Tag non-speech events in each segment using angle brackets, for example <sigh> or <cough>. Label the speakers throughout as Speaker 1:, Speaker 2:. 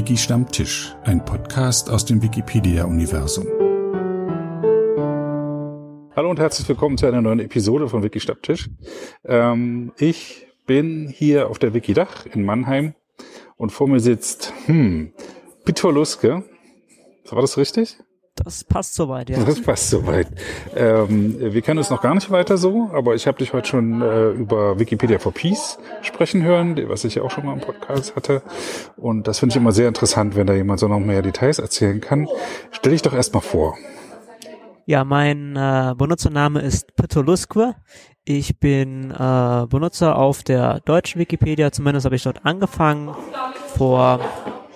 Speaker 1: Wiki Stammtisch, ein Podcast aus dem Wikipedia-Universum.
Speaker 2: Hallo und herzlich willkommen zu einer neuen Episode von Wiki Stammtisch. Ähm, ich bin hier auf der Wikidach in Mannheim und vor mir sitzt, hm, Peter Luske. War das richtig?
Speaker 3: Das passt soweit, ja.
Speaker 2: Das passt soweit. Ähm, wir kennen uns noch gar nicht weiter so, aber ich habe dich heute schon äh, über Wikipedia for Peace sprechen hören, was ich ja auch schon mal im Podcast hatte. Und das finde ich immer sehr interessant, wenn da jemand so noch mehr Details erzählen kann. Stell dich doch erstmal vor.
Speaker 3: Ja, mein äh, Benutzername ist Petoluskwe. Ich bin äh, Benutzer auf der deutschen Wikipedia, zumindest habe ich dort angefangen vor,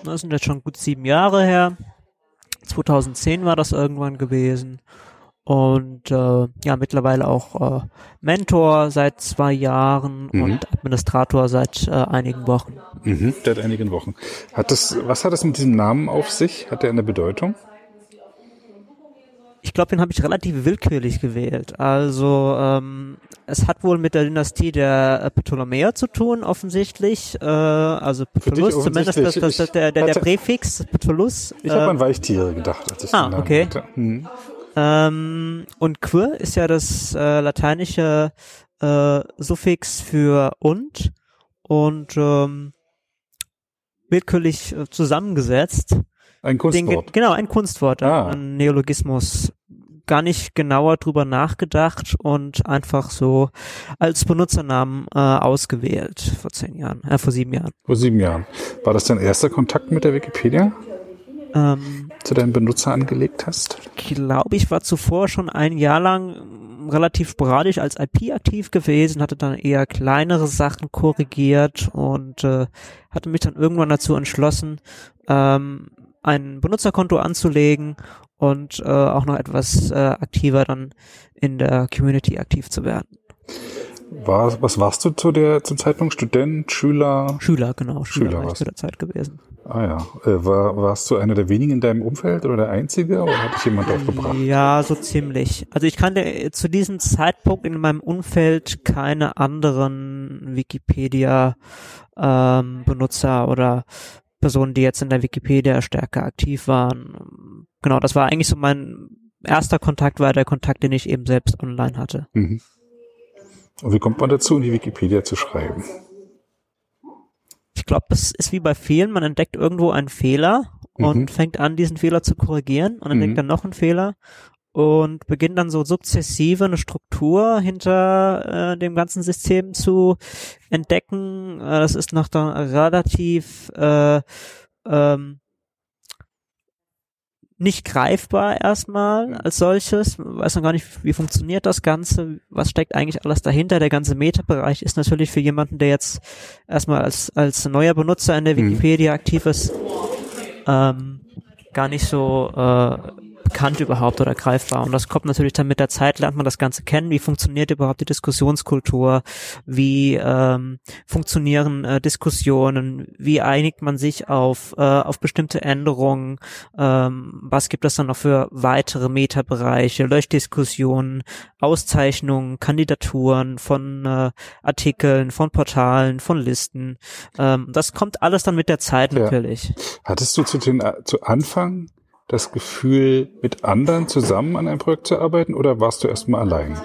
Speaker 3: das sind jetzt schon gut sieben Jahre her. 2010 war das irgendwann gewesen. Und äh, ja, mittlerweile auch äh, Mentor seit zwei Jahren mhm. und Administrator seit äh, einigen Wochen.
Speaker 2: Mhm, seit einigen Wochen. Hat das, was hat das mit diesem Namen auf sich? Hat der eine Bedeutung?
Speaker 3: Ich glaube, den habe ich relativ willkürlich gewählt. Also ähm, es hat wohl mit der Dynastie der äh, Ptolemäer zu tun, offensichtlich. Äh, also Ptolus, zumindest das, das, das, der, der, der Präfix Ptolus.
Speaker 2: Ich äh, habe an Weichtiere gedacht, als ich
Speaker 3: ah, den okay. hatte. Hm. Ähm, und quir ist ja das äh, lateinische äh, Suffix für und und ähm, willkürlich äh, zusammengesetzt.
Speaker 2: Ein Kunstwort.
Speaker 3: Den, genau, ein Kunstwort, ah. ein Neologismus. Gar nicht genauer drüber nachgedacht und einfach so als Benutzernamen äh, ausgewählt vor zehn Jahren, äh, vor sieben Jahren.
Speaker 2: Vor sieben Jahren. War das dein erster Kontakt mit der Wikipedia? Ähm, zu deinem Benutzer angelegt hast?
Speaker 3: Ich glaube, ich war zuvor schon ein Jahr lang relativ sporadisch als IP aktiv gewesen, hatte dann eher kleinere Sachen korrigiert und äh, hatte mich dann irgendwann dazu entschlossen, ähm, ein Benutzerkonto anzulegen und äh, auch noch etwas äh, aktiver dann in der Community aktiv zu werden.
Speaker 2: War, was warst du zu der zum Zeitpunkt Student, Schüler?
Speaker 3: Schüler, genau, Schüler, Schüler war ich zu der Zeit gewesen.
Speaker 2: Ah ja, äh, war, warst du einer der wenigen in deinem Umfeld oder der einzige oder hat dich jemand aufgebracht?
Speaker 3: Ja, so ziemlich. Also ich kannte zu diesem Zeitpunkt in meinem Umfeld keine anderen Wikipedia ähm, Benutzer oder Personen, die jetzt in der Wikipedia stärker aktiv waren. Genau, das war eigentlich so mein erster Kontakt, war der Kontakt, den ich eben selbst online hatte. Mhm.
Speaker 2: Und wie kommt man dazu, in die Wikipedia zu schreiben?
Speaker 3: Ich glaube, es ist wie bei vielen, man entdeckt irgendwo einen Fehler und mhm. fängt an, diesen Fehler zu korrigieren und entdeckt mhm. dann noch einen Fehler und beginnt dann so sukzessive eine Struktur hinter äh, dem ganzen System zu entdecken. Äh, das ist noch dann relativ äh, ähm, nicht greifbar erstmal als solches. Weiß noch gar nicht, wie funktioniert das Ganze, was steckt eigentlich alles dahinter. Der ganze Meta-Bereich ist natürlich für jemanden, der jetzt erstmal als, als neuer Benutzer in der mhm. Wikipedia mhm. aktiv ist, ähm, gar nicht so äh, bekannt überhaupt oder greifbar. Und das kommt natürlich dann mit der Zeit, lernt man das Ganze kennen. Wie funktioniert überhaupt die Diskussionskultur? Wie ähm, funktionieren äh, Diskussionen? Wie einigt man sich auf, äh, auf bestimmte Änderungen? Ähm, was gibt es dann noch für weitere Metabereiche, Löschdiskussionen, Auszeichnungen, Kandidaturen von äh, Artikeln, von Portalen, von Listen? Ähm, das kommt alles dann mit der Zeit natürlich. Ja.
Speaker 2: Hattest du zu, den, äh, zu Anfang das Gefühl, mit anderen zusammen an einem Projekt zu arbeiten oder warst du erstmal allein?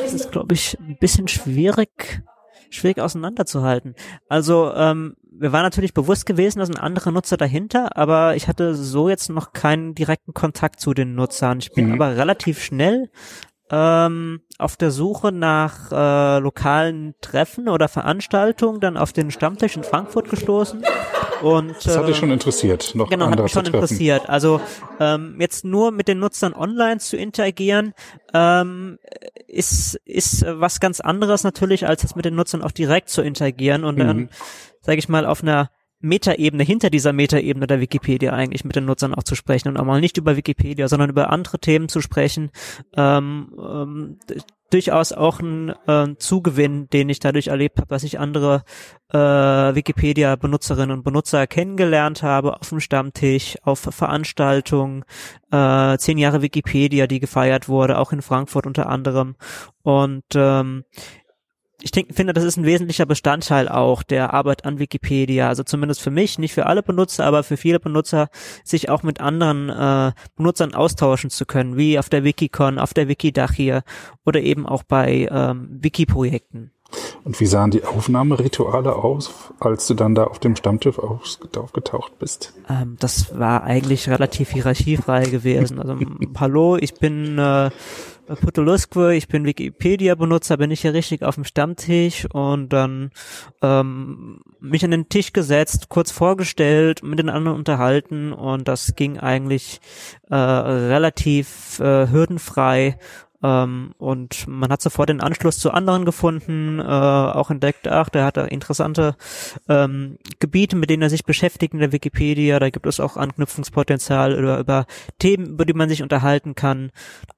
Speaker 3: Das ist, glaube ich, ein bisschen schwierig, schwierig auseinanderzuhalten. Also, ähm, wir waren natürlich bewusst gewesen, da sind andere Nutzer dahinter, aber ich hatte so jetzt noch keinen direkten Kontakt zu den Nutzern. Ich bin mhm. aber relativ schnell ähm, auf der Suche nach äh, lokalen Treffen oder Veranstaltungen dann auf den Stammtisch in Frankfurt gestoßen. Und,
Speaker 2: das hat dich schon interessiert, noch
Speaker 3: Genau, hat mich schon interessiert. Also ähm, jetzt nur mit den Nutzern online zu interagieren, ähm, ist, ist was ganz anderes natürlich, als es mit den Nutzern auch direkt zu interagieren und dann, mhm. sage ich mal, auf einer Metaebene, hinter dieser Metaebene der Wikipedia eigentlich mit den Nutzern auch zu sprechen und auch mal nicht über Wikipedia, sondern über andere Themen zu sprechen. Ähm, ähm, durchaus auch ein äh, Zugewinn, den ich dadurch erlebt habe, dass ich andere äh, Wikipedia-Benutzerinnen und Benutzer kennengelernt habe auf dem Stammtisch, auf Veranstaltungen, äh, zehn Jahre Wikipedia, die gefeiert wurde, auch in Frankfurt unter anderem. Und ähm, ich denk, finde, das ist ein wesentlicher Bestandteil auch der Arbeit an Wikipedia. Also zumindest für mich, nicht für alle Benutzer, aber für viele Benutzer, sich auch mit anderen äh, Benutzern austauschen zu können, wie auf der Wikicon, auf der Wikidach hier oder eben auch bei ähm, Wiki-Projekten.
Speaker 2: Und wie sahen die Aufnahmerituale aus, als du dann da auf dem Stammtisch aufgetaucht bist?
Speaker 3: Ähm, das war eigentlich relativ hierarchiefrei gewesen. Also hallo, ich bin äh, Putuluskwe, ich bin Wikipedia-Benutzer, bin ich hier richtig auf dem Stammtisch und dann ähm, mich an den Tisch gesetzt, kurz vorgestellt, mit den anderen unterhalten und das ging eigentlich äh, relativ äh, hürdenfrei ähm, und man hat sofort den Anschluss zu anderen gefunden, äh, auch entdeckt, ach, der hat da interessante ähm, Gebiete, mit denen er sich beschäftigt in der Wikipedia. Da gibt es auch Anknüpfungspotenzial über, über Themen, über die man sich unterhalten kann.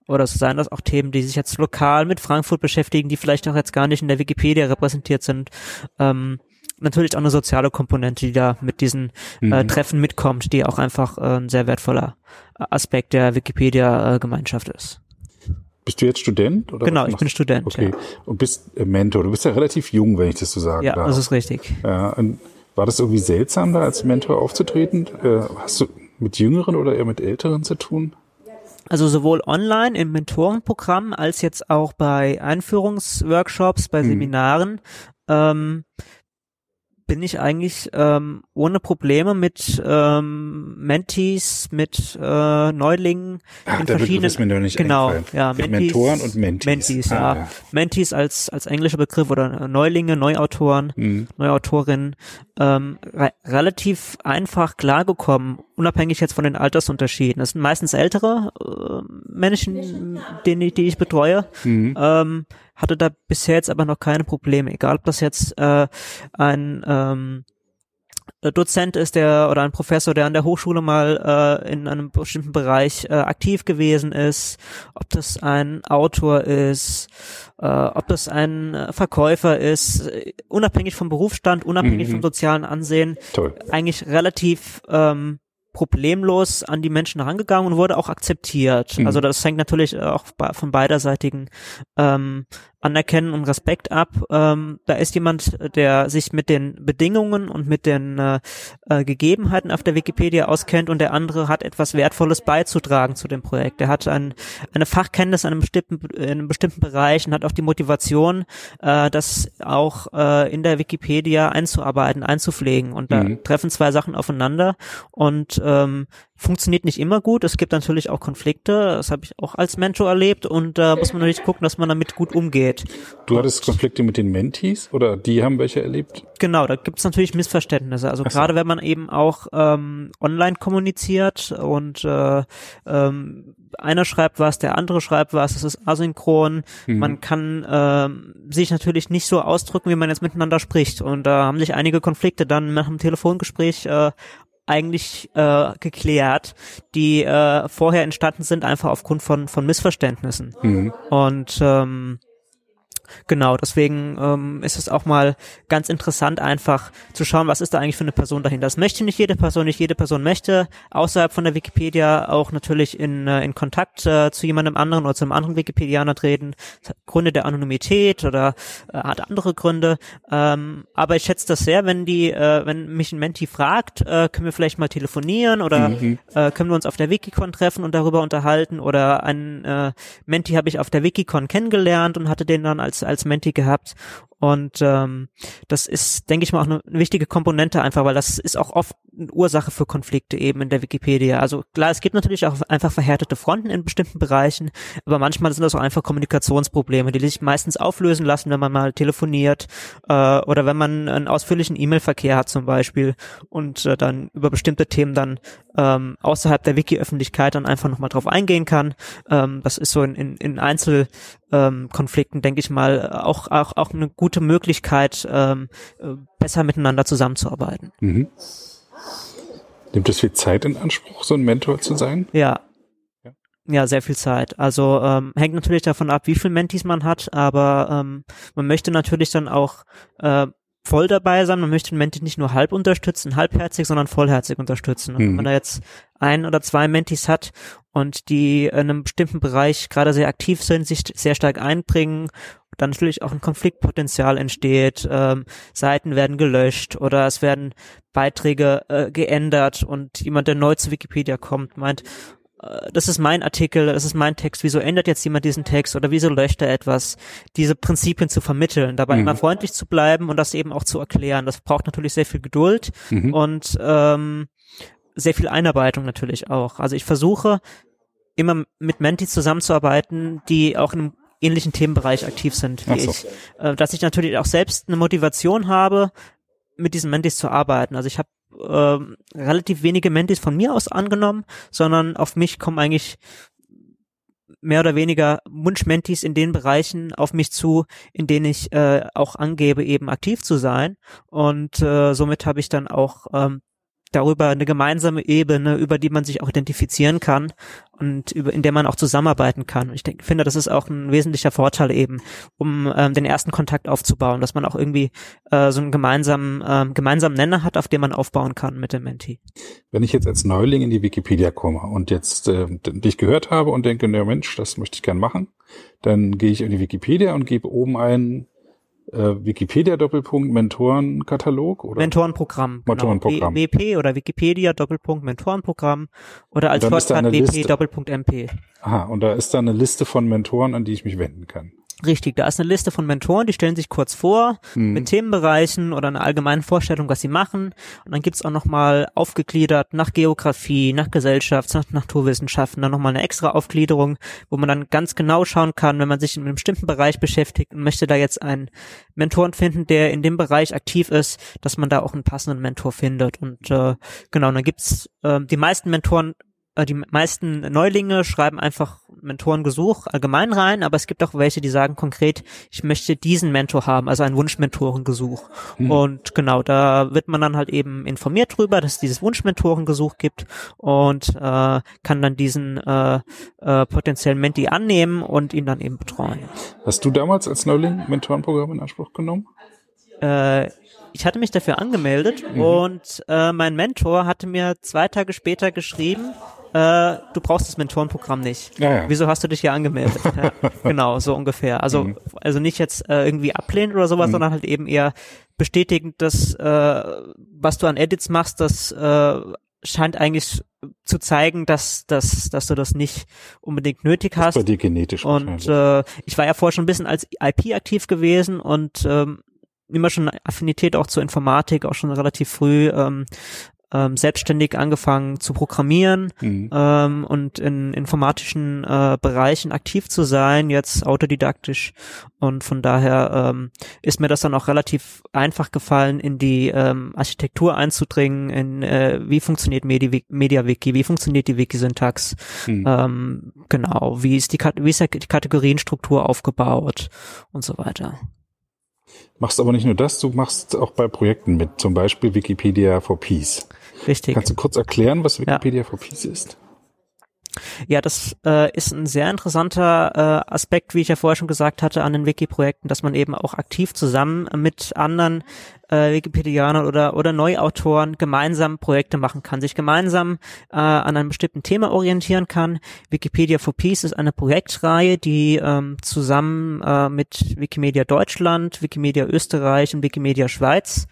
Speaker 3: Oder so seien das auch Themen, die sich jetzt lokal mit Frankfurt beschäftigen, die vielleicht auch jetzt gar nicht in der Wikipedia repräsentiert sind. Ähm, natürlich auch eine soziale Komponente, die da mit diesen äh, mhm. Treffen mitkommt, die auch einfach äh, ein sehr wertvoller Aspekt der Wikipedia-Gemeinschaft ist.
Speaker 2: Bist du jetzt Student?
Speaker 3: Oder genau, ich bin Student.
Speaker 2: Okay. Ja. Und bist äh, Mentor. Du bist ja relativ jung, wenn ich das so sagen
Speaker 3: ja,
Speaker 2: darf.
Speaker 3: Ja, das ist richtig.
Speaker 2: Ja, war das irgendwie seltsam, da als Mentor aufzutreten? Äh, hast du mit Jüngeren oder eher mit Älteren zu tun?
Speaker 3: Also sowohl online im Mentorenprogramm als jetzt auch bei Einführungsworkshops, bei hm. Seminaren. Ähm, bin ich eigentlich ähm, ohne Probleme mit ähm, Mentees, mit äh, Neulingen
Speaker 2: Ach, in verschiedenen
Speaker 3: mir nicht genau, ja,
Speaker 2: Mentees, Mentoren und Mentees.
Speaker 3: Mentees, ah, ja. ja. Mentees als als englischer Begriff oder Neulinge, Neuautoren, mhm. Neuautorinnen ähm, re relativ einfach klargekommen, unabhängig jetzt von den Altersunterschieden. Das sind meistens ältere äh, Menschen, die, die ich betreue. Mhm. Ähm, hatte da bisher jetzt aber noch keine Probleme, egal ob das jetzt äh, ein ähm, Dozent ist, der oder ein Professor, der an der Hochschule mal äh, in einem bestimmten Bereich äh, aktiv gewesen ist, ob das ein Autor ist, äh, ob das ein Verkäufer ist, unabhängig vom Berufsstand, unabhängig mhm. vom sozialen Ansehen, Toll. eigentlich relativ ähm, problemlos an die Menschen herangegangen und wurde auch akzeptiert. Mhm. Also das hängt natürlich auch von beiderseitigen ähm, Anerkennen und Respekt ab. Ähm, da ist jemand, der sich mit den Bedingungen und mit den äh, äh, Gegebenheiten auf der Wikipedia auskennt und der andere hat etwas Wertvolles beizutragen zu dem Projekt. Er hat ein, eine Fachkenntnis in einem bestimmten, in einem bestimmten Bereich und hat auch die Motivation, äh, das auch äh, in der Wikipedia einzuarbeiten, einzupflegen. Und da mhm. treffen zwei Sachen aufeinander und ähm, funktioniert nicht immer gut. Es gibt natürlich auch Konflikte. Das habe ich auch als Mentor erlebt und da äh, muss man natürlich gucken, dass man damit gut umgeht.
Speaker 2: Du hattest Konflikte mit den Mentees oder die haben welche erlebt?
Speaker 3: Genau, da gibt es natürlich Missverständnisse. Also gerade wenn man eben auch ähm, online kommuniziert und äh, ähm, einer schreibt was, der andere schreibt was, es ist asynchron. Mhm. Man kann ähm, sich natürlich nicht so ausdrücken, wie man jetzt miteinander spricht. Und da haben sich einige Konflikte dann nach dem Telefongespräch äh, eigentlich äh, geklärt, die äh, vorher entstanden sind, einfach aufgrund von, von Missverständnissen. Mhm. Und ähm, Genau, deswegen ähm, ist es auch mal ganz interessant, einfach zu schauen, was ist da eigentlich für eine Person dahinter. Das möchte nicht jede Person, nicht jede Person möchte außerhalb von der Wikipedia auch natürlich in, äh, in Kontakt äh, zu jemandem anderen oder zu einem anderen Wikipedianer treten. Gründe der Anonymität oder äh, hat andere Gründe. Ähm, aber ich schätze das sehr, wenn die, äh, wenn mich ein Menti fragt, äh, können wir vielleicht mal telefonieren oder mhm. äh, können wir uns auf der Wikicon treffen und darüber unterhalten oder ein äh, Menti habe ich auf der Wikicon kennengelernt und hatte den dann als als Menti gehabt und ähm, das ist, denke ich mal, auch eine, wichtige Komponente einfach, weil das ist auch oft eine Ursache für Konflikte eben in der Wikipedia. Also klar, es gibt natürlich auch einfach verhärtete Fronten in bestimmten Bereichen, aber manchmal sind das auch einfach Kommunikationsprobleme, die sich meistens auflösen lassen, wenn man mal telefoniert äh, oder wenn man einen ausführlichen E-Mail-Verkehr hat zum Beispiel und äh, dann über bestimmte Themen dann ähm, außerhalb der Wiki-Öffentlichkeit dann einfach nochmal drauf eingehen kann. Ähm, das ist so in, in, in Einzelkonflikten, ähm, denke ich mal, auch, auch, auch eine gute Möglichkeit, ähm, äh, besser miteinander zusammenzuarbeiten. Mhm.
Speaker 2: Nimmt es viel Zeit in Anspruch, so ein Mentor zu sein?
Speaker 3: Ja. Ja, sehr viel Zeit. Also ähm, hängt natürlich davon ab, wie viel Mentis man hat, aber ähm, man möchte natürlich dann auch äh, voll dabei sein. Man möchte den Menti nicht nur halb unterstützen, halbherzig, sondern vollherzig unterstützen. Mhm. Wenn man da jetzt ein oder zwei Mentis hat und die in einem bestimmten Bereich gerade sehr aktiv sind, sich sehr stark einbringen dann natürlich auch ein Konfliktpotenzial entsteht, ähm, Seiten werden gelöscht oder es werden Beiträge äh, geändert und jemand, der neu zu Wikipedia kommt, meint, äh, das ist mein Artikel, das ist mein Text, wieso ändert jetzt jemand diesen Text oder wieso löscht er etwas, diese Prinzipien zu vermitteln, dabei mhm. immer freundlich zu bleiben und das eben auch zu erklären. Das braucht natürlich sehr viel Geduld mhm. und ähm, sehr viel Einarbeitung natürlich auch. Also ich versuche immer mit Mentis zusammenzuarbeiten, die auch in einem ähnlichen Themenbereich aktiv sind wie so. ich. Äh, dass ich natürlich auch selbst eine Motivation habe, mit diesen Mentis zu arbeiten. Also ich habe äh, relativ wenige Mentis von mir aus angenommen, sondern auf mich kommen eigentlich mehr oder weniger Wunsch-Mentis in den Bereichen auf mich zu, in denen ich äh, auch angebe, eben aktiv zu sein. Und äh, somit habe ich dann auch ähm, darüber eine gemeinsame Ebene, über die man sich auch identifizieren kann und über, in der man auch zusammenarbeiten kann. Ich denke, finde, das ist auch ein wesentlicher Vorteil eben, um ähm, den ersten Kontakt aufzubauen, dass man auch irgendwie äh, so einen gemeinsamen, ähm, gemeinsamen Nenner hat, auf dem man aufbauen kann mit dem Menti.
Speaker 2: Wenn ich jetzt als Neuling in die Wikipedia komme und jetzt äh, dich gehört habe und denke, na Mensch, das möchte ich gern machen, dann gehe ich in die Wikipedia und gebe oben ein äh, Wikipedia Doppelpunkt Mentorenkatalog oder
Speaker 3: Mentorenprogramm.
Speaker 2: Genau. Mentorenprogramm.
Speaker 3: Genau. WP oder Wikipedia Doppelpunkt Mentorenprogramm oder als Shortcut WP Doppelpunkt MP.
Speaker 2: Aha, und da ist da eine Liste von Mentoren, an die ich mich wenden kann.
Speaker 3: Richtig, da ist eine Liste von Mentoren, die stellen sich kurz vor mhm. mit Themenbereichen oder einer allgemeinen Vorstellung, was sie machen. Und dann gibt's auch nochmal aufgegliedert nach Geografie, nach Gesellschaft, nach Naturwissenschaften, dann nochmal eine extra Aufgliederung, wo man dann ganz genau schauen kann, wenn man sich in einem bestimmten Bereich beschäftigt und möchte da jetzt einen Mentoren finden, der in dem Bereich aktiv ist, dass man da auch einen passenden Mentor findet. Und äh, genau, dann gibt's äh, die meisten Mentoren die meisten Neulinge schreiben einfach Mentorengesuch allgemein rein, aber es gibt auch welche, die sagen konkret, ich möchte diesen Mentor haben, also ein Wunschmentorengesuch. Mhm. Und genau, da wird man dann halt eben informiert drüber, dass es dieses Wunschmentorengesuch gibt und äh, kann dann diesen äh, äh, potenziellen Menti annehmen und ihn dann eben betreuen.
Speaker 2: Hast du damals als Neuling Mentorenprogramm in Anspruch genommen?
Speaker 3: Äh, ich hatte mich dafür angemeldet mhm. und äh, mein Mentor hatte mir zwei Tage später geschrieben, äh, du brauchst das Mentorenprogramm nicht. Ja, ja. Wieso hast du dich hier angemeldet? <laughs> ja, genau, so ungefähr. Also, mhm. also nicht jetzt äh, irgendwie ablehnen oder sowas, mhm. sondern halt eben eher bestätigend, dass äh, was du an Edits machst, das äh, scheint eigentlich zu zeigen, dass, dass, dass du das nicht unbedingt nötig hast.
Speaker 2: Das bei dir genetisch.
Speaker 3: Und äh, ich war ja vorher schon ein bisschen als IP aktiv gewesen und ähm, immer schon Affinität auch zur Informatik, auch schon relativ früh ähm, ähm, selbstständig angefangen zu programmieren mhm. ähm, und in informatischen äh, Bereichen aktiv zu sein, jetzt autodidaktisch. Und von daher ähm, ist mir das dann auch relativ einfach gefallen, in die ähm, Architektur einzudringen, in äh, wie funktioniert Medi MediaWiki, wie funktioniert die Wiki-Syntax, mhm. ähm, genau, wie ist die, wie ist die Kategorienstruktur aufgebaut und so weiter.
Speaker 2: Machst aber nicht nur das, du machst auch bei Projekten mit, zum Beispiel Wikipedia for Peace.
Speaker 3: Richtig.
Speaker 2: Kannst du kurz erklären, was Wikipedia ja. for Peace ist?
Speaker 3: Ja, das äh, ist ein sehr interessanter äh, Aspekt, wie ich ja vorher schon gesagt hatte, an den Wiki-Projekten, dass man eben auch aktiv zusammen mit anderen äh, Wikipedianern oder, oder Neuautoren gemeinsam Projekte machen kann, sich gemeinsam äh, an einem bestimmten Thema orientieren kann. Wikipedia for Peace ist eine Projektreihe, die ähm, zusammen äh, mit Wikimedia Deutschland, Wikimedia Österreich und Wikimedia Schweiz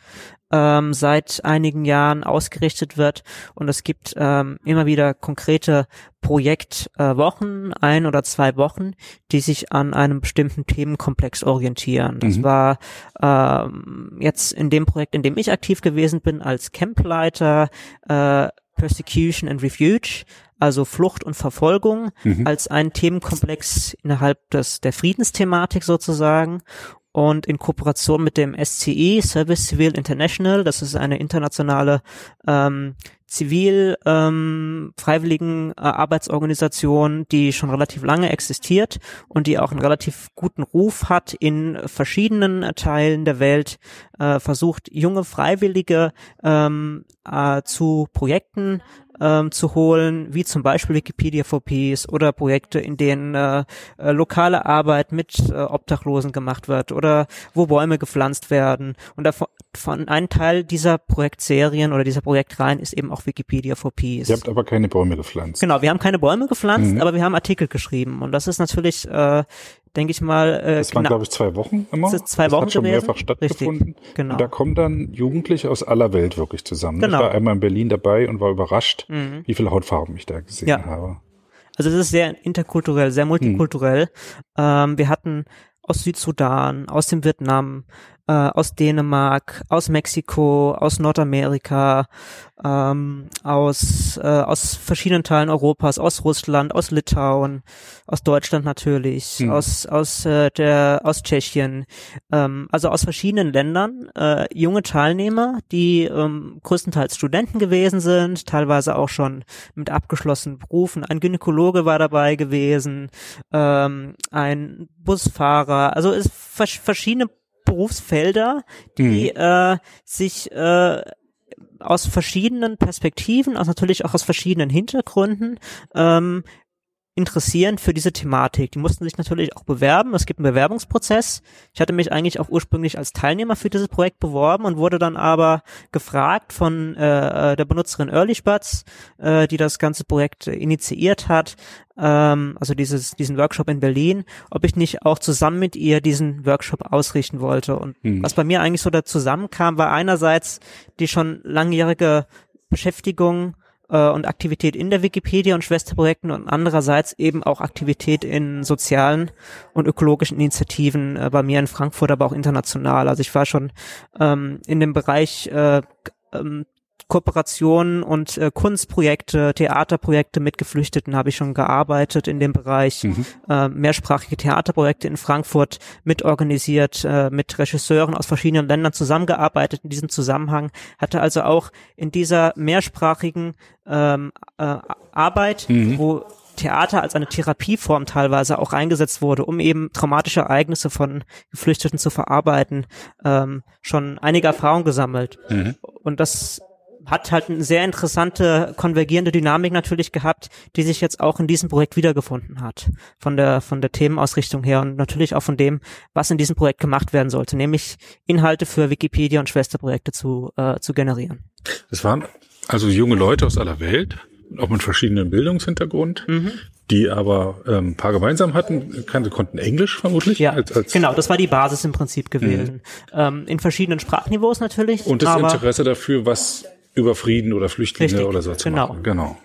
Speaker 3: ähm, seit einigen Jahren ausgerichtet wird und es gibt ähm, immer wieder konkrete Projektwochen, äh, ein oder zwei Wochen, die sich an einem bestimmten Themenkomplex orientieren. Das mhm. war ähm, jetzt in dem Projekt, in dem ich aktiv gewesen bin, als Campleiter äh, Persecution and Refuge, also Flucht und Verfolgung, mhm. als ein Themenkomplex innerhalb des, der Friedensthematik sozusagen und in Kooperation mit dem SCI, Service Civil International, das ist eine internationale ähm, zivil ähm, freiwilligen äh, Arbeitsorganisation, die schon relativ lange existiert und die auch einen relativ guten Ruf hat in verschiedenen äh, Teilen der Welt, äh, versucht junge Freiwillige ähm, äh, zu Projekten ähm, zu holen, wie zum Beispiel Wikipedia for Peace oder Projekte, in denen äh, äh, lokale Arbeit mit äh, Obdachlosen gemacht wird oder wo Bäume gepflanzt werden. Und davon von ein Teil dieser Projektserien oder dieser Projektreihen ist eben auch Wikipedia for Peace.
Speaker 2: Ihr habt aber keine Bäume gepflanzt.
Speaker 3: Genau, wir haben keine Bäume gepflanzt, mhm. aber wir haben Artikel geschrieben. Und das ist natürlich äh, denke ich mal. Äh,
Speaker 2: das waren, glaube ich, zwei Wochen immer.
Speaker 3: Das ist zwei
Speaker 2: das
Speaker 3: Wochen
Speaker 2: hat schon
Speaker 3: gewesen.
Speaker 2: mehrfach stattgefunden.
Speaker 3: Richtig, genau.
Speaker 2: Und da kommen dann Jugendliche aus aller Welt wirklich zusammen.
Speaker 3: Genau.
Speaker 2: Ich war einmal in Berlin dabei und war überrascht,
Speaker 3: Mhm.
Speaker 2: wie viele Hautfarben ich da gesehen
Speaker 3: Ja.
Speaker 2: habe.
Speaker 3: Also es ist sehr interkulturell, sehr multikulturell. Ähm, wir hatten aus Südsudan, aus dem Vietnam, äh, aus Dänemark, aus Mexiko, aus Nordamerika, ähm, aus, äh, aus verschiedenen Teilen Europas, aus Russland, aus Litauen, aus Deutschland natürlich,
Speaker 2: Hm.
Speaker 3: aus, aus, äh, der, aus Tschechien, ähm, also aus verschiedenen Ländern, äh, junge Teilnehmer, die ähm, größtenteils Studenten gewesen sind, teilweise auch schon mit abgeschlossenen Berufen. Ein Gynäkologe war dabei gewesen, ähm, ein Busfahrer, also es vers verschiedene Berufsfelder, die äh, sich äh, aus verschiedenen Perspektiven, also natürlich auch aus verschiedenen Hintergründen ähm, interessieren für diese Thematik. Die mussten sich natürlich auch bewerben. Es gibt einen Bewerbungsprozess. Ich hatte mich eigentlich auch ursprünglich als Teilnehmer für dieses Projekt beworben und wurde dann aber gefragt von äh, der Benutzerin Earlyspatz, äh, die das ganze Projekt äh, initiiert hat, ähm, also dieses, diesen Workshop in Berlin, ob ich nicht auch zusammen mit ihr diesen Workshop ausrichten wollte. Und
Speaker 2: Hm.
Speaker 3: was bei mir eigentlich so da zusammenkam, war einerseits die schon langjährige Beschäftigung äh, und Aktivität in der Wikipedia und Schwesterprojekten und andererseits eben auch Aktivität in sozialen und ökologischen Initiativen äh, bei mir in Frankfurt, aber auch international. Also ich war schon ähm, in dem Bereich äh, ähm, Kooperationen und äh, Kunstprojekte, Theaterprojekte mit Geflüchteten habe ich schon gearbeitet in dem Bereich.
Speaker 2: Mhm.
Speaker 3: Äh, mehrsprachige Theaterprojekte in Frankfurt mitorganisiert, äh, mit Regisseuren aus verschiedenen Ländern zusammengearbeitet in diesem Zusammenhang, hatte also auch in dieser mehrsprachigen ähm, äh, Arbeit,
Speaker 2: Mhm.
Speaker 3: wo Theater als eine Therapieform teilweise auch eingesetzt wurde, um eben traumatische Ereignisse von Geflüchteten zu verarbeiten, ähm, schon einige Erfahrungen gesammelt.
Speaker 2: Mhm.
Speaker 3: Und das hat halt eine sehr interessante konvergierende Dynamik natürlich gehabt, die sich jetzt auch in diesem Projekt wiedergefunden hat. Von der, von der Themenausrichtung her und natürlich auch von dem, was in diesem Projekt gemacht werden sollte, nämlich Inhalte für Wikipedia und Schwesterprojekte zu, äh, zu generieren.
Speaker 2: Das waren also junge Leute aus aller Welt, auch mit verschiedenen Bildungshintergrund,
Speaker 3: Mhm.
Speaker 2: die aber ähm, ein paar gemeinsam hatten. Kann, konnten Englisch vermutlich.
Speaker 3: Ja,
Speaker 2: als, als
Speaker 3: genau, das war die Basis im Prinzip gewesen. Ähm, in verschiedenen Sprachniveaus natürlich.
Speaker 2: Und das Interesse dafür, was über Frieden oder Flüchtlinge
Speaker 3: Richtig,
Speaker 2: oder so zu
Speaker 3: genau.
Speaker 2: machen. Genau.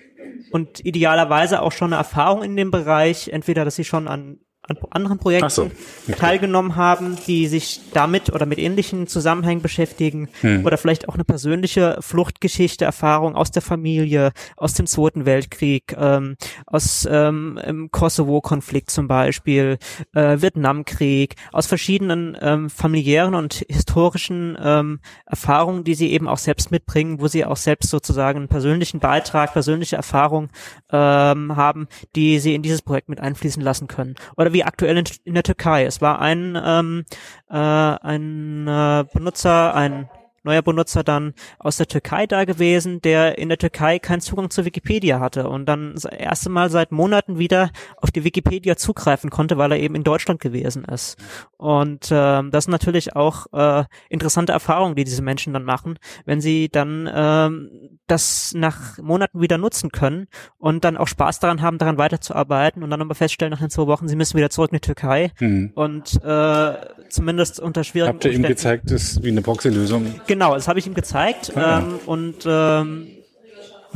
Speaker 3: und idealerweise auch schon eine Erfahrung in dem Bereich, entweder dass sie schon an, an anderen Projekten
Speaker 2: so, okay.
Speaker 3: teilgenommen haben, die sich damit oder mit ähnlichen Zusammenhängen beschäftigen
Speaker 2: Hm.
Speaker 3: oder vielleicht auch eine persönliche Fluchtgeschichte, Erfahrung aus der Familie, aus dem Zweiten Weltkrieg, ähm, aus ähm, im Kosovo-Konflikt zum Beispiel, äh, Vietnamkrieg, aus verschiedenen ähm, familiären und historischen ähm, Erfahrungen, die sie eben auch selbst mitbringen, wo sie auch selbst sozusagen einen persönlichen Beitrag, persönliche Erfahrung ähm, haben, die sie in dieses Projekt mit einfließen lassen können. Oder wie aktuell in, in der Türkei. Es war ein, ähm, äh, ein äh, Benutzer, ein neuer Benutzer dann aus der Türkei da gewesen, der in der Türkei keinen Zugang zur Wikipedia hatte und dann das erste Mal seit Monaten wieder auf die Wikipedia zugreifen konnte, weil er eben in Deutschland gewesen ist. Und ähm, das sind natürlich auch äh, interessante Erfahrungen, die diese Menschen dann machen, wenn sie dann ähm, das nach Monaten wieder nutzen können und dann auch Spaß daran haben, daran weiterzuarbeiten und dann aber feststellen nach den zwei Wochen, sie müssen wieder zurück in die Türkei
Speaker 2: Mhm.
Speaker 3: und äh, zumindest unter schwierigen
Speaker 2: Habt ihr ihm gezeigt, dass wie eine Proxy-Lösung?
Speaker 3: Genau, das habe ich ihm gezeigt
Speaker 2: Ah.
Speaker 3: ähm, und ähm,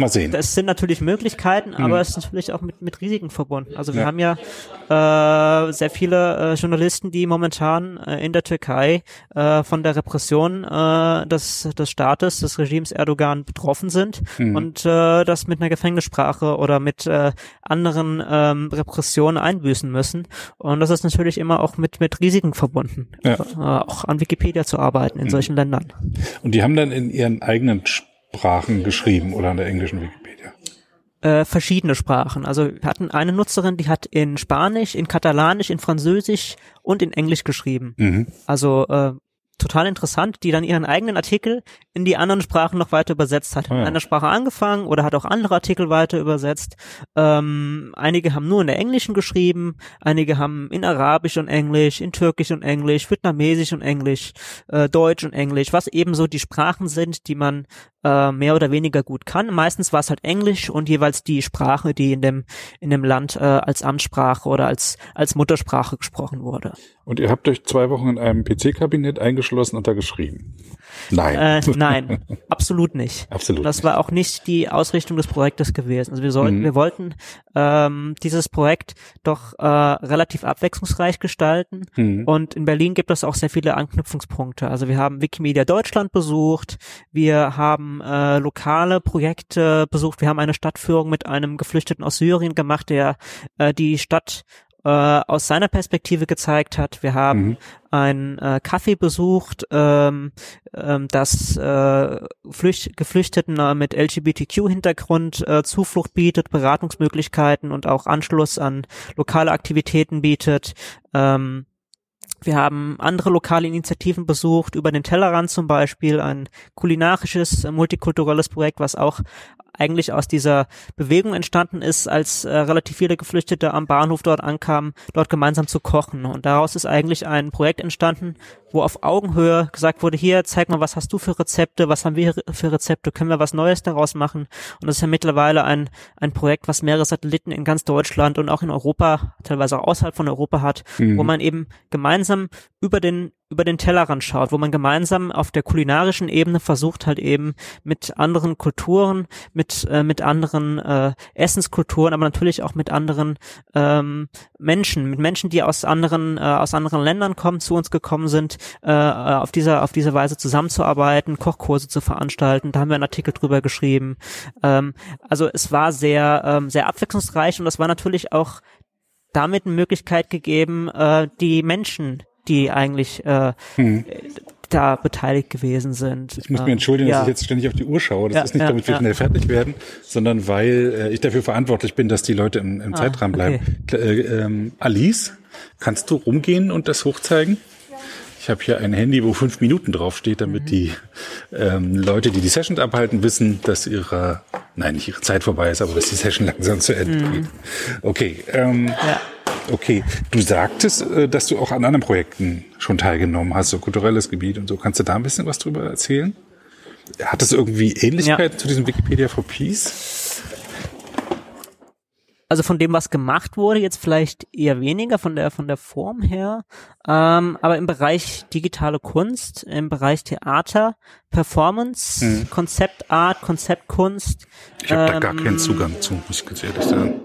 Speaker 2: Mal sehen.
Speaker 3: es sind natürlich Möglichkeiten, aber es ist natürlich auch mit, mit Risiken verbunden. Also wir
Speaker 2: Ja.
Speaker 3: haben ja äh, sehr viele äh, Journalisten, die momentan äh, in der Türkei äh, von der Repression äh, des, des Staates, des Regimes Erdogan betroffen sind
Speaker 2: Mhm.
Speaker 3: und äh, das mit einer Gefängnissprache oder mit äh, anderen ähm, Repressionen einbüßen müssen. Und das ist natürlich immer auch mit, mit Risiken verbunden,
Speaker 2: Ja.
Speaker 3: äh, auch an Wikipedia zu arbeiten in solchen Ländern.
Speaker 2: Und die haben dann in ihren eigenen Sprachen geschrieben oder in der englischen Wikipedia.
Speaker 3: äh, verschiedene Sprachen. Also wir hatten eine Nutzerin, die hat in Spanisch, in Katalanisch, in Französisch und in Englisch geschrieben.
Speaker 2: Mhm.
Speaker 3: Also äh, total interessant, die dann ihren eigenen Artikel in die anderen Sprachen noch weiter übersetzt hat.
Speaker 2: Ah, ja.
Speaker 3: In einer Sprache angefangen oder hat auch andere Artikel weiter übersetzt. Ähm, einige haben nur in der Englischen geschrieben, einige haben in Arabisch und Englisch, in Türkisch und Englisch, Vietnamesisch und Englisch, äh, Deutsch und Englisch, was eben so die Sprachen sind, die man äh, mehr oder weniger gut kann. Meistens war es halt Englisch und jeweils die Sprache, die in dem in dem Land äh, als Amtssprache oder als als Muttersprache gesprochen wurde.
Speaker 2: Und ihr habt euch zwei Wochen in einem PC-Kabinett eingeschlossen und da geschrieben? Nein.
Speaker 3: Äh, nein, <laughs> absolut nicht.
Speaker 2: Absolut.
Speaker 3: Das war auch nicht die Ausrichtung des Projektes gewesen. Also wir sollten,
Speaker 2: Mhm.
Speaker 3: wir wollten ähm, dieses Projekt doch äh, relativ abwechslungsreich gestalten.
Speaker 2: Mhm.
Speaker 3: Und in Berlin gibt es auch sehr viele Anknüpfungspunkte. Also wir haben Wikimedia Deutschland besucht, wir haben äh, lokale Projekte besucht, wir haben eine Stadtführung mit einem Geflüchteten aus Syrien gemacht, der äh, die Stadt äh, aus seiner Perspektive gezeigt hat. Wir haben
Speaker 2: Mhm.
Speaker 3: ein äh, Café besucht, ähm, ähm, das äh, Flücht Geflüchteten äh, mit LGBTQ-Hintergrund äh, Zuflucht bietet, Beratungsmöglichkeiten und auch Anschluss an lokale Aktivitäten bietet. Ähm, wir haben andere lokale Initiativen besucht, über den Tellerrand zum Beispiel, ein kulinarisches, multikulturelles Projekt, was auch eigentlich aus dieser Bewegung entstanden ist, als äh, relativ viele Geflüchtete am Bahnhof dort ankamen, dort gemeinsam zu kochen. Und daraus ist eigentlich ein Projekt entstanden, wo auf Augenhöhe gesagt wurde, hier, zeig mal, was hast du für Rezepte, was haben wir für Rezepte, können wir was Neues daraus machen? Und das ist ja mittlerweile ein, ein Projekt, was mehrere Satelliten in ganz Deutschland und auch in Europa, teilweise auch außerhalb von Europa hat,
Speaker 2: Mhm.
Speaker 3: wo man eben gemeinsam über den über den Tellerrand schaut, wo man gemeinsam auf der kulinarischen Ebene versucht halt eben mit anderen Kulturen, mit äh, mit anderen äh, Essenskulturen, aber natürlich auch mit anderen ähm, Menschen, mit Menschen, die aus anderen äh, aus anderen Ländern kommen, zu uns gekommen sind, äh, auf dieser auf diese Weise zusammenzuarbeiten, Kochkurse zu veranstalten. Da haben wir einen Artikel drüber geschrieben. Ähm, also es war sehr ähm, sehr abwechslungsreich und das war natürlich auch damit eine Möglichkeit gegeben, äh, die Menschen, die eigentlich äh,
Speaker 2: Mhm.
Speaker 3: da beteiligt gewesen sind.
Speaker 2: Ich muss
Speaker 3: ähm,
Speaker 2: mir entschuldigen,
Speaker 3: ja.
Speaker 2: dass ich jetzt ständig auf die Uhr schaue. Das
Speaker 3: Ja,
Speaker 2: ist nicht,
Speaker 3: ja,
Speaker 2: damit wir schnell fertig werden, sondern weil äh, ich dafür verantwortlich bin, dass die Leute im, im
Speaker 3: Ah,
Speaker 2: Zeitrahmen bleiben. Kl- Äh, ähm, Alice, kannst du rumgehen und das hochzeigen? Ich habe hier ein Handy, wo fünf Minuten draufsteht, damit
Speaker 3: Mhm.
Speaker 2: die ähm, Leute, die die Session abhalten, wissen, dass ihre, nein, nicht ihre Zeit vorbei ist, aber dass die Session langsam zu Ende geht. Okay, ähm,
Speaker 3: Mhm. Ja.
Speaker 2: Okay. Du sagtest, äh, dass du auch an anderen Projekten schon teilgenommen hast, so kulturelles Gebiet und so. Kannst du da ein bisschen was drüber erzählen? Hat das irgendwie Ähnlichkeit zu diesem Wikipedia for Peace?
Speaker 3: also von dem, was gemacht wurde, jetzt vielleicht eher weniger von der von der Form her, ähm, aber im Bereich digitale Kunst, im Bereich Theater, Performance,
Speaker 2: Mhm.
Speaker 3: Konzeptart, Konzeptkunst.
Speaker 2: Ich habe da gar
Speaker 3: ähm,
Speaker 2: keinen Zugang zu, muss ich ganz ehrlich sagen.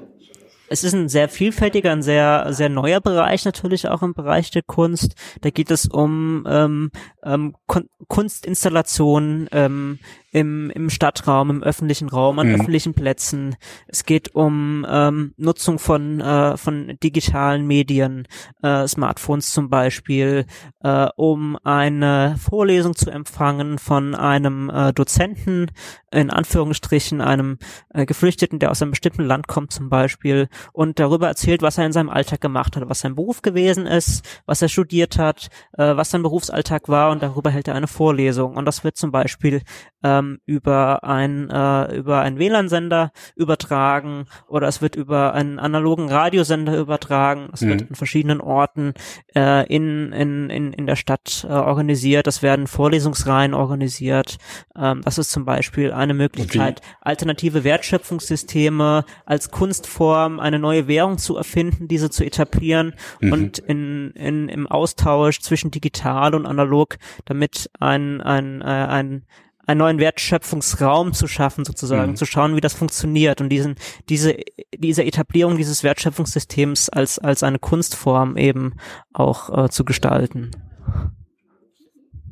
Speaker 3: Es ist ein sehr vielfältiger, ein sehr, sehr neuer Bereich natürlich auch im Bereich der Kunst. Da geht es um ähm, ähm, Kun Kunstinstallationen ähm, im, im Stadtraum, im öffentlichen Raum, an
Speaker 2: Mhm.
Speaker 3: öffentlichen Plätzen. Es geht um ähm, Nutzung von, äh, von digitalen Medien, äh, Smartphones zum Beispiel, äh, um eine Vorlesung zu empfangen von einem äh, Dozenten, in Anführungsstrichen einem äh, Geflüchteten, der aus einem bestimmten Land kommt zum Beispiel und darüber erzählt, was er in seinem Alltag gemacht hat, was sein Beruf gewesen ist, was er studiert hat, äh, was sein Berufsalltag war und darüber hält er eine Vorlesung. Und das wird zum Beispiel ähm, über ein äh, über einen WLAN-Sender übertragen oder es wird über einen analogen Radiosender übertragen. Es wird
Speaker 2: Mhm.
Speaker 3: an verschiedenen Orten äh, in, in, in, in der Stadt äh, organisiert. Es werden Vorlesungsreihen organisiert. Ähm, das ist zum Beispiel eine Möglichkeit, alternative Wertschöpfungssysteme als Kunstform, eine neue Währung zu erfinden, diese zu etablieren
Speaker 2: Mhm.
Speaker 3: und in, in, im Austausch zwischen digital und analog, damit ein, ein, äh, ein einen neuen Wertschöpfungsraum zu schaffen, sozusagen,
Speaker 2: Mhm.
Speaker 3: zu schauen, wie das funktioniert und diesen, diese, diese Etablierung dieses Wertschöpfungssystems als, als eine Kunstform eben auch äh, zu gestalten.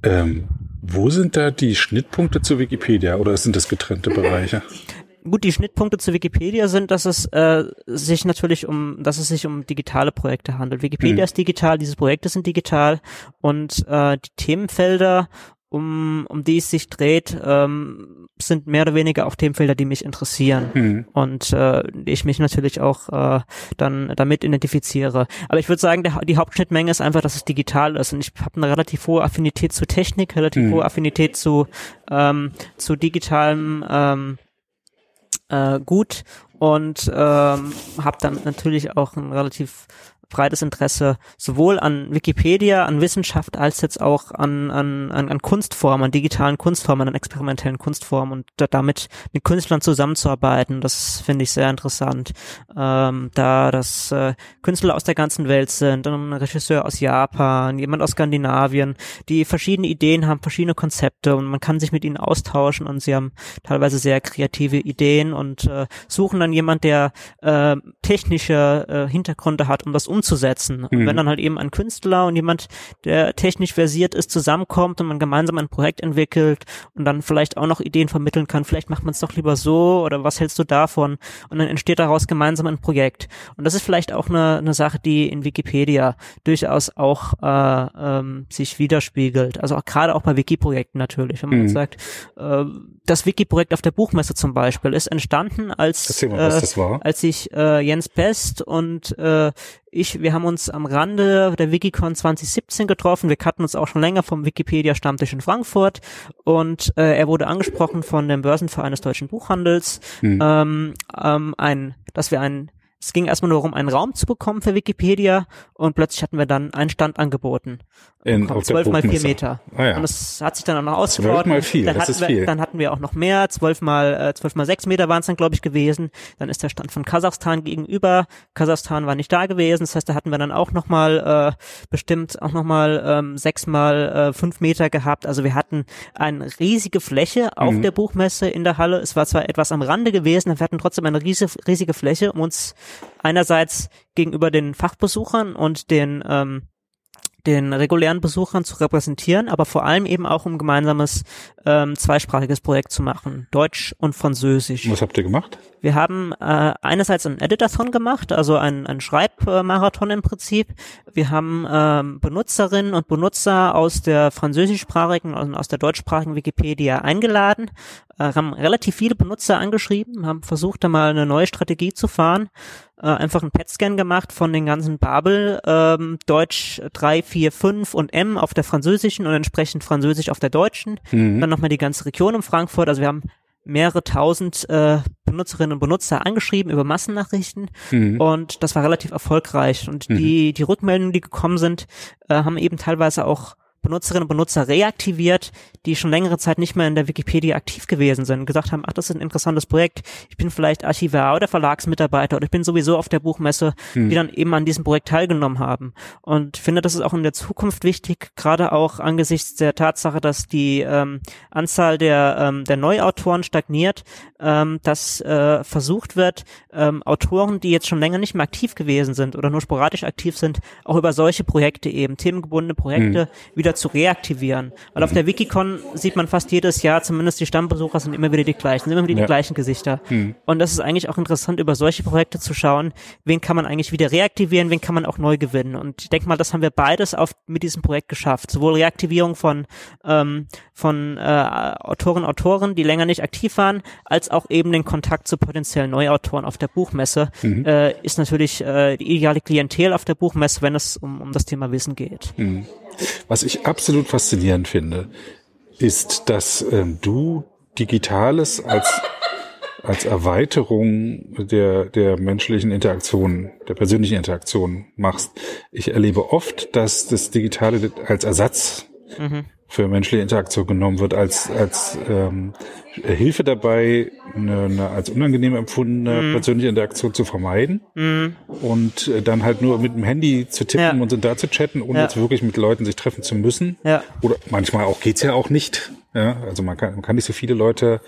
Speaker 2: Ähm, wo sind da die Schnittpunkte zu Wikipedia oder sind das getrennte Bereiche?
Speaker 3: Gut, die Schnittpunkte zu Wikipedia sind, dass es äh, sich natürlich um, dass es sich um digitale Projekte handelt. Wikipedia
Speaker 2: Mhm.
Speaker 3: ist digital, diese Projekte sind digital und äh, die Themenfelder um, um die es sich dreht, ähm, sind mehr oder weniger auch Themenfelder, die mich interessieren
Speaker 2: Mhm.
Speaker 3: und äh, ich mich natürlich auch äh, dann damit identifiziere. Aber ich würde sagen, der, die Hauptschnittmenge ist einfach, dass es digital ist und ich habe eine relativ hohe Affinität zu Technik, relativ
Speaker 2: Mhm.
Speaker 3: hohe Affinität zu ähm, zu digitalem ähm, äh, Gut und ähm, habe dann natürlich auch ein relativ breites Interesse sowohl an Wikipedia, an Wissenschaft, als jetzt auch an, an, an, Kunstformen, an digitalen Kunstformen, an experimentellen Kunstformen und da, damit mit Künstlern zusammenzuarbeiten. Das finde ich sehr interessant, ähm, da das äh, Künstler aus der ganzen Welt sind, ein Regisseur aus Japan, jemand aus Skandinavien, die verschiedene Ideen haben, verschiedene Konzepte und man kann sich mit ihnen austauschen und sie haben teilweise sehr kreative Ideen und äh, suchen dann jemand, der äh, technische äh, Hintergründe hat, um das umzusetzen. Und
Speaker 2: Mhm.
Speaker 3: wenn dann halt eben ein Künstler und jemand, der technisch versiert ist, zusammenkommt und man gemeinsam ein Projekt entwickelt und dann vielleicht auch noch Ideen vermitteln kann, vielleicht macht man es doch lieber so oder was hältst du davon? Und dann entsteht daraus gemeinsam ein Projekt. Und das ist vielleicht auch eine, eine Sache, die in Wikipedia durchaus auch äh, ähm, sich widerspiegelt. Also auch gerade auch bei Wiki-Projekten natürlich. Wenn man
Speaker 2: Mhm.
Speaker 3: jetzt sagt, äh, das Wiki-Projekt auf der Buchmesse zum Beispiel ist entstanden als
Speaker 2: mal,
Speaker 3: äh, als ich äh, Jens Best und äh, ich, wir haben uns am Rande der Wikicon 2017 getroffen. Wir kannten uns auch schon länger vom Wikipedia-Stammtisch in Frankfurt und äh, er wurde angesprochen von dem Börsenverein des deutschen Buchhandels,
Speaker 2: Mhm.
Speaker 3: ähm, ähm, ein, dass wir einen es ging erstmal nur darum, einen Raum zu bekommen für Wikipedia und plötzlich hatten wir dann einen Stand angeboten.
Speaker 2: In,
Speaker 3: Bekommen,
Speaker 2: auf der
Speaker 3: zwölf mal vier
Speaker 2: Buchmesse.
Speaker 3: Meter.
Speaker 2: Ah ja.
Speaker 3: Und das hat sich dann auch noch ausgebaut.
Speaker 2: Zwölf mal vier,
Speaker 3: dann
Speaker 2: das
Speaker 3: hatten
Speaker 2: ist
Speaker 3: wir,
Speaker 2: viel.
Speaker 3: Dann hatten wir auch noch mehr, zwölf mal, äh, zwölf mal sechs Meter waren es dann, glaube ich, gewesen. Dann ist der Stand von Kasachstan gegenüber. Kasachstan war nicht da gewesen. Das heißt, da hatten wir dann auch noch mal äh, bestimmt auch noch mal ähm, sechs mal äh, fünf Meter gehabt. Also wir hatten eine riesige Fläche auf
Speaker 2: Mhm.
Speaker 3: der Buchmesse in der Halle. Es war zwar etwas am Rande gewesen, aber wir hatten trotzdem eine riesige, riesige Fläche, um uns einerseits gegenüber den Fachbesuchern und den ähm, den regulären Besuchern zu repräsentieren, aber vor allem eben auch um gemeinsames ähm, zweisprachiges Projekt zu machen, Deutsch und Französisch.
Speaker 2: Was habt ihr gemacht?
Speaker 3: Wir haben äh, einerseits einen Editathon gemacht, also einen, einen Schreibmarathon im Prinzip. Wir haben ähm, Benutzerinnen und Benutzer aus der französischsprachigen und aus der deutschsprachigen Wikipedia eingeladen, äh, haben relativ viele Benutzer angeschrieben, haben versucht, da mal eine neue Strategie zu fahren, äh, einfach einen PET-Scan gemacht von den ganzen Babel, ähm, Deutsch 3, 4, 5 und M auf der französischen und entsprechend Französisch auf der deutschen.
Speaker 2: Mhm.
Speaker 3: Dann nochmal die ganze Region um Frankfurt. Also wir haben mehrere tausend äh, Benutzerinnen und Benutzer angeschrieben über Massennachrichten
Speaker 2: Mhm.
Speaker 3: und das war relativ erfolgreich. Und
Speaker 2: Mhm.
Speaker 3: die, die Rückmeldungen, die gekommen sind, äh, haben eben teilweise auch Benutzerinnen und Benutzer reaktiviert, die schon längere Zeit nicht mehr in der Wikipedia aktiv gewesen sind, gesagt haben, ach, das ist ein interessantes Projekt, ich bin vielleicht Archivar oder Verlagsmitarbeiter oder ich bin sowieso auf der Buchmesse,
Speaker 2: Mhm.
Speaker 3: die dann eben an diesem Projekt teilgenommen haben. Und ich finde, das ist auch in der Zukunft wichtig, gerade auch angesichts der Tatsache, dass die ähm, Anzahl der, ähm, der Neuautoren stagniert, ähm, dass äh, versucht wird, ähm, Autoren, die jetzt schon länger nicht mehr aktiv gewesen sind oder nur sporadisch aktiv sind, auch über solche Projekte eben, themengebundene Projekte, wieder zu reaktivieren. Weil auf der Wikicon sieht man fast jedes Jahr, zumindest die Stammbesucher sind immer wieder die gleichen, sind immer wieder
Speaker 2: Ja.
Speaker 3: die gleichen Gesichter.
Speaker 2: Mhm.
Speaker 3: Und das ist eigentlich auch interessant, über solche Projekte zu schauen, wen kann man eigentlich wieder reaktivieren, wen kann man auch neu gewinnen. Und ich denke mal, das haben wir beides auf, mit diesem Projekt geschafft. Sowohl Reaktivierung von, ähm, von äh, Autoren, Autoren, die länger nicht aktiv waren, als auch eben den Kontakt zu potenziellen Neuautoren auf der Buchmesse.
Speaker 2: Mhm.
Speaker 3: Äh, ist natürlich äh, die ideale Klientel auf der Buchmesse, wenn es um, um das Thema Wissen geht.
Speaker 2: Mhm. Was ich absolut faszinierend finde, ist, dass ähm, du Digitales als, als Erweiterung der, der menschlichen Interaktion, der persönlichen Interaktion machst. Ich erlebe oft, dass das Digitale als Ersatz
Speaker 3: Mhm.
Speaker 2: Für menschliche Interaktion genommen wird, als, als ähm, Hilfe dabei, eine, eine als unangenehm empfundene
Speaker 3: Mhm.
Speaker 2: persönliche Interaktion zu vermeiden
Speaker 3: Mhm.
Speaker 2: und äh, dann halt nur mit dem Handy zu tippen
Speaker 3: Ja.
Speaker 2: und sind da zu chatten, ohne
Speaker 3: Ja.
Speaker 2: jetzt wirklich mit Leuten sich treffen zu müssen.
Speaker 3: Ja.
Speaker 2: Oder manchmal auch geht's ja auch nicht. Ja, also man kann, man kann nicht so viele Leute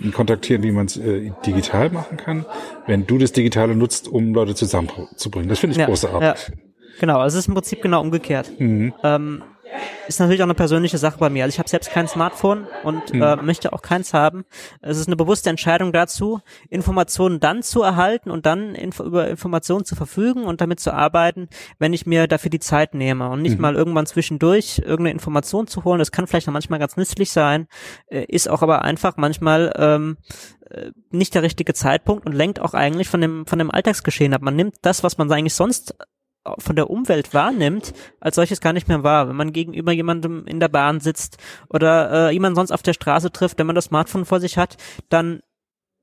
Speaker 3: Mhm.
Speaker 2: kontaktieren, wie man es äh, digital machen kann, wenn du das Digitale nutzt, um Leute zusammenzubringen. Das finde ich
Speaker 3: Ja,
Speaker 2: großartig.
Speaker 3: Genau, also es ist im Prinzip genau umgekehrt.
Speaker 2: Mhm.
Speaker 3: Ähm, ist natürlich auch eine persönliche Sache bei mir. Also ich habe selbst kein Smartphone und hm. äh, möchte auch keins haben. Es ist eine bewusste Entscheidung dazu, Informationen dann zu erhalten und dann inf über Informationen zu verfügen und damit zu arbeiten, wenn ich mir dafür die Zeit nehme und nicht mhm. mal irgendwann zwischendurch irgendeine Information zu holen. Das kann vielleicht auch manchmal ganz nützlich sein, äh, ist auch aber einfach manchmal ähm, äh, nicht der richtige Zeitpunkt und lenkt auch eigentlich von dem von dem Alltagsgeschehen ab. Man nimmt das, was man eigentlich sonst von der Umwelt wahrnimmt, als solches gar nicht mehr wahr. Wenn man gegenüber jemandem in der Bahn sitzt oder äh, jemand sonst auf der Straße trifft, wenn man das Smartphone vor sich hat, dann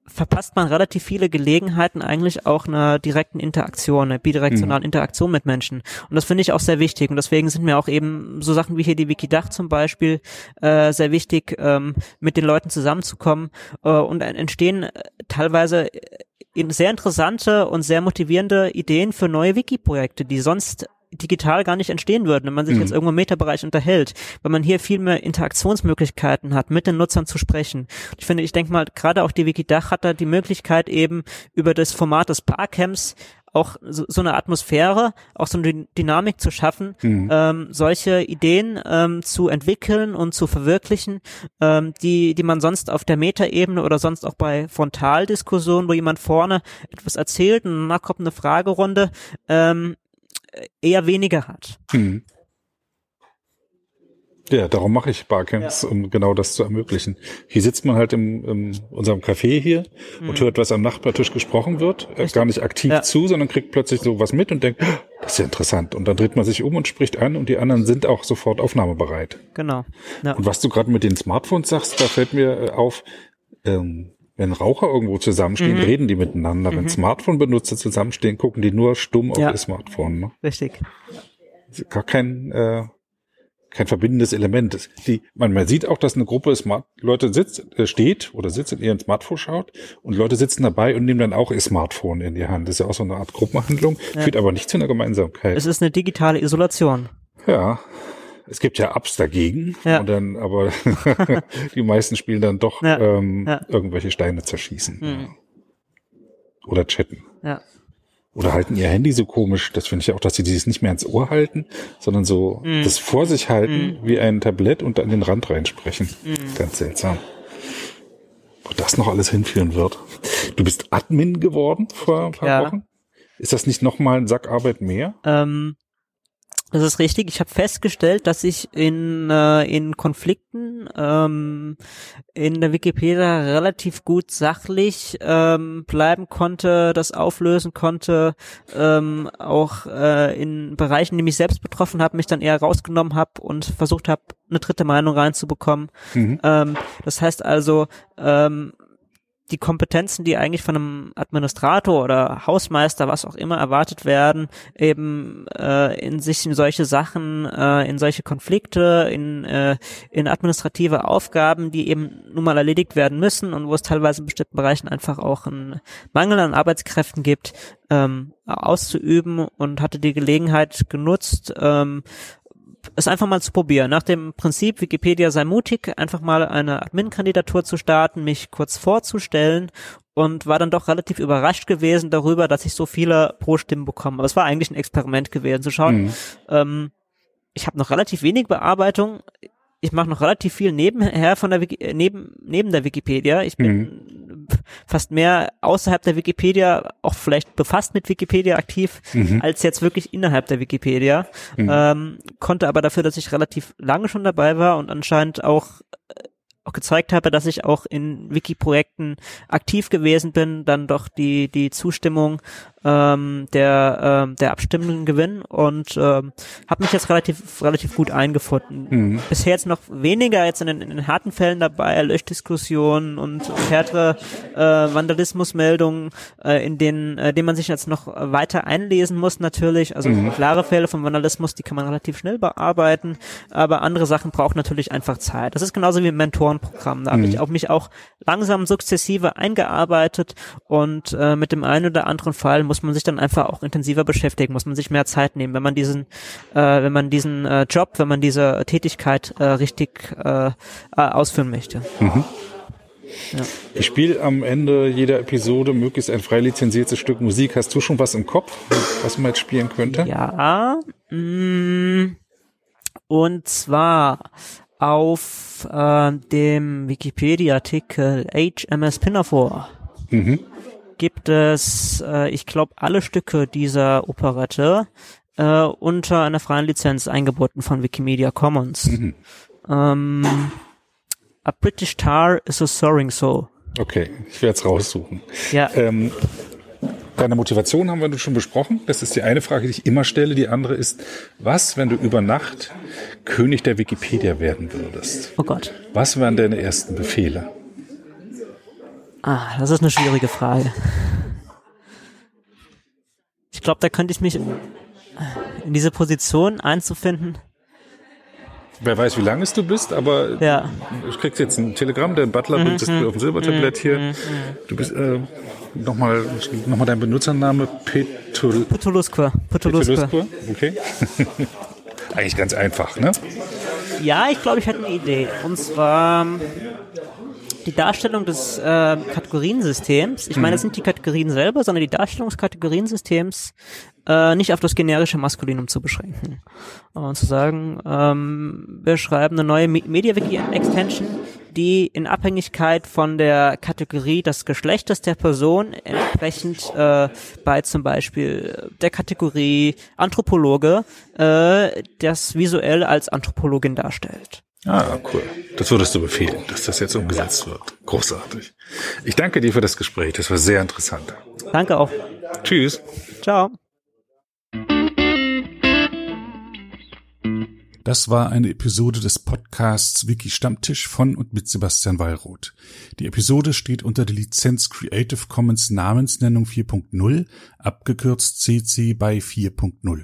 Speaker 3: verpasst man relativ viele Gelegenheiten eigentlich auch einer direkten Interaktion, einer bidirektionalen mhm. Interaktion mit Menschen. Und das finde ich auch sehr wichtig. Und deswegen sind mir auch eben so Sachen wie hier die Wikidach zum Beispiel äh, sehr wichtig, ähm, mit den Leuten zusammenzukommen. Äh, und entstehen äh, teilweise sehr interessante und sehr motivierende Ideen für neue Wiki-Projekte, die sonst digital gar nicht entstehen würden, wenn man sich mhm. jetzt irgendwo im Metabereich unterhält, weil man hier viel mehr Interaktionsmöglichkeiten hat, mit den Nutzern zu sprechen. Ich finde, ich denke mal, gerade auch die Wikidach hat da die Möglichkeit eben über das Format des Barcamps auch so, so eine Atmosphäre, auch so eine Dynamik zu schaffen, mhm. ähm, solche Ideen ähm, zu entwickeln und zu verwirklichen, ähm, die, die man sonst auf der Metaebene oder sonst auch bei Frontaldiskussionen, wo jemand vorne etwas erzählt und danach kommt eine Fragerunde, ähm, eher weniger hat. Mhm.
Speaker 2: Ja, darum mache ich Barcamps, ja. um genau das zu ermöglichen. Hier sitzt man halt im, in unserem Café hier mhm. und hört, was am Nachbartisch gesprochen wird, äh, Richtig. gar nicht aktiv ja. zu, sondern kriegt plötzlich so was mit und denkt, oh, das ist ja interessant. Und dann dreht man sich um und spricht an und die anderen sind auch sofort aufnahmebereit.
Speaker 3: Genau.
Speaker 2: Ja. Und was du gerade mit den Smartphones sagst, da fällt mir äh, auf, ähm, wenn Raucher irgendwo zusammenstehen, mhm. reden die miteinander. Mhm. Wenn Smartphone-Benutzer zusammenstehen, gucken die nur stumm auf ihr Smartphone. Ne?
Speaker 3: Richtig.
Speaker 2: Gar kein äh, kein verbindendes Element. Die, man, man sieht auch, dass eine Gruppe Smart Leute sitzt, äh, steht oder sitzt in ihren Smartphone schaut und Leute sitzen dabei und nehmen dann auch ihr Smartphone in die Hand. Das ist ja auch so eine Art Gruppenhandlung, ja. führt aber nicht zu einer Gemeinsamkeit.
Speaker 3: Es ist eine digitale Isolation.
Speaker 2: Ja. Es gibt ja Apps dagegen, ja. und dann, aber <laughs> die meisten spielen dann doch ja. Ähm, ja. irgendwelche Steine zerschießen. Mhm. Oder chatten.
Speaker 3: Ja.
Speaker 2: Oder halten ihr Handy so komisch, das finde ich auch, dass sie dieses nicht mehr ins Ohr halten, sondern so mm. das vor sich halten mm. wie ein Tablett und an den Rand reinsprechen. Mm. Ganz seltsam. Wo das noch alles hinführen wird. Du bist Admin geworden vor ein paar. Wochen. Ist das nicht nochmal ein Sack Arbeit mehr?
Speaker 3: Ähm, das ist richtig. Ich habe festgestellt, dass ich in, äh, in Konflikten ähm, in der Wikipedia relativ gut sachlich ähm, bleiben konnte, das auflösen konnte, ähm, auch äh, in Bereichen, die mich selbst betroffen haben, mich dann eher rausgenommen habe und versucht habe, eine dritte Meinung reinzubekommen. Mhm. Ähm, das heißt also, ähm, die Kompetenzen, die eigentlich von einem Administrator oder Hausmeister, was auch immer erwartet werden, eben äh, in sich in solche Sachen, äh, in solche Konflikte, in, äh, in administrative Aufgaben, die eben nun mal erledigt werden müssen und wo es teilweise in bestimmten Bereichen einfach auch einen Mangel an Arbeitskräften gibt, ähm, auszuüben und hatte die Gelegenheit genutzt, ähm, es einfach mal zu probieren. Nach dem Prinzip Wikipedia sei mutig, einfach mal eine Admin-Kandidatur zu starten, mich kurz vorzustellen und war dann doch relativ überrascht gewesen darüber, dass ich so viele Pro-Stimmen bekomme. Aber es war eigentlich ein Experiment gewesen, zu schauen. Mhm. Ähm, ich habe noch relativ wenig Bearbeitung. Ich mache noch relativ viel nebenher von der Wiki äh, neben neben der Wikipedia. Ich bin mhm fast mehr außerhalb der Wikipedia, auch vielleicht befasst mit Wikipedia aktiv, mhm. als jetzt wirklich innerhalb der Wikipedia. Mhm. Ähm, konnte aber dafür, dass ich relativ lange schon dabei war und anscheinend auch auch gezeigt habe, dass ich auch in Wiki-Projekten aktiv gewesen bin, dann doch die die Zustimmung ähm, der, ähm, der Abstimmungen gewinnen und ähm, habe mich jetzt relativ relativ gut eingefunden. Mhm. Bisher jetzt noch weniger jetzt in den, in den harten Fällen dabei, Löschdiskussionen und, härtere äh, Vandalismusmeldungen, äh, in denen, äh, denen man sich jetzt noch weiter einlesen muss natürlich. Also mhm. klare Fälle von Vandalismus, die kann man relativ schnell bearbeiten, aber andere Sachen brauchen natürlich einfach Zeit. Das ist genauso wie im Mentorenprogramm. Da mhm. habe ich auch mich auch langsam sukzessive eingearbeitet und äh, mit dem einen oder anderen Fall muss man sich dann einfach auch intensiver beschäftigen, muss man sich mehr Zeit nehmen, wenn man diesen, äh, wenn man diesen äh, Job, wenn man diese Tätigkeit äh, richtig äh, äh ausführen möchte. Mhm.
Speaker 2: Ja. Ich spiele am Ende jeder Episode möglichst ein frei lizenziertes Stück Musik. Hast du schon was im Kopf, was man jetzt spielen könnte?
Speaker 3: Ja. Mm, Und zwar auf äh, dem Wikipedia-Artikel HMS Pinafore
Speaker 4: Mhm.
Speaker 3: Gibt es, äh, ich glaube, alle Stücke dieser Operette äh, unter einer freien Lizenz eingebunden von Wikimedia Commons. Ähm, A British Tar is a Soaring Soul.
Speaker 4: Okay, ich werde es raussuchen.
Speaker 3: Ja,
Speaker 4: Ähm, deine Motivation haben wir schon besprochen. Das ist die eine Frage, die ich immer stelle. Die andere ist, was, wenn du über Nacht König der Wikipedia werden würdest?
Speaker 3: oh Gott.
Speaker 4: Was wären deine ersten Befehle?
Speaker 3: Ah, das ist eine schwierige Frage. Ich glaube, da könnte ich mich in diese Position einzufinden.
Speaker 4: Wer weiß, wie lange es du bist, aber
Speaker 3: Ja,
Speaker 4: du kriegst jetzt ein Telegramm, der Butler bringt es dir auf dem Silbertablett hier. Du bist äh, nochmal noch mal dein Benutzername Petul
Speaker 3: Putulusque. Putulusque.
Speaker 4: Petulusque. Okay. <laughs> Eigentlich ganz einfach, ne?
Speaker 3: Ja, ich glaube, ich hätte eine Idee. Und zwar die Darstellung des äh, Kategoriensystems. Ich meine, es sind die Kategorien selber, sondern die Darstellung des Kategoriensystems äh, nicht auf das generische Maskulinum zu beschränken. Und zu sagen, ähm, wir schreiben eine neue Me- MediaWiki-Extension, die in Abhängigkeit von der Kategorie des Geschlechtes der Person entsprechend äh, bei zum Beispiel der Kategorie Anthropologe äh, das visuell als Anthropologin darstellt.
Speaker 4: Ah, cool. Das würdest du befehlen, dass das jetzt umgesetzt wird. Großartig. Ich danke dir für das Gespräch. Das war sehr interessant.
Speaker 3: Danke auch.
Speaker 4: Tschüss.
Speaker 3: Ciao.
Speaker 2: Das war eine Episode des Podcasts Wiki Stammtisch von und mit Sebastian Wallroth. Die Episode steht unter der Lizenz Creative Commons Namensnennung 4.0, abgekürzt CC by 4.0.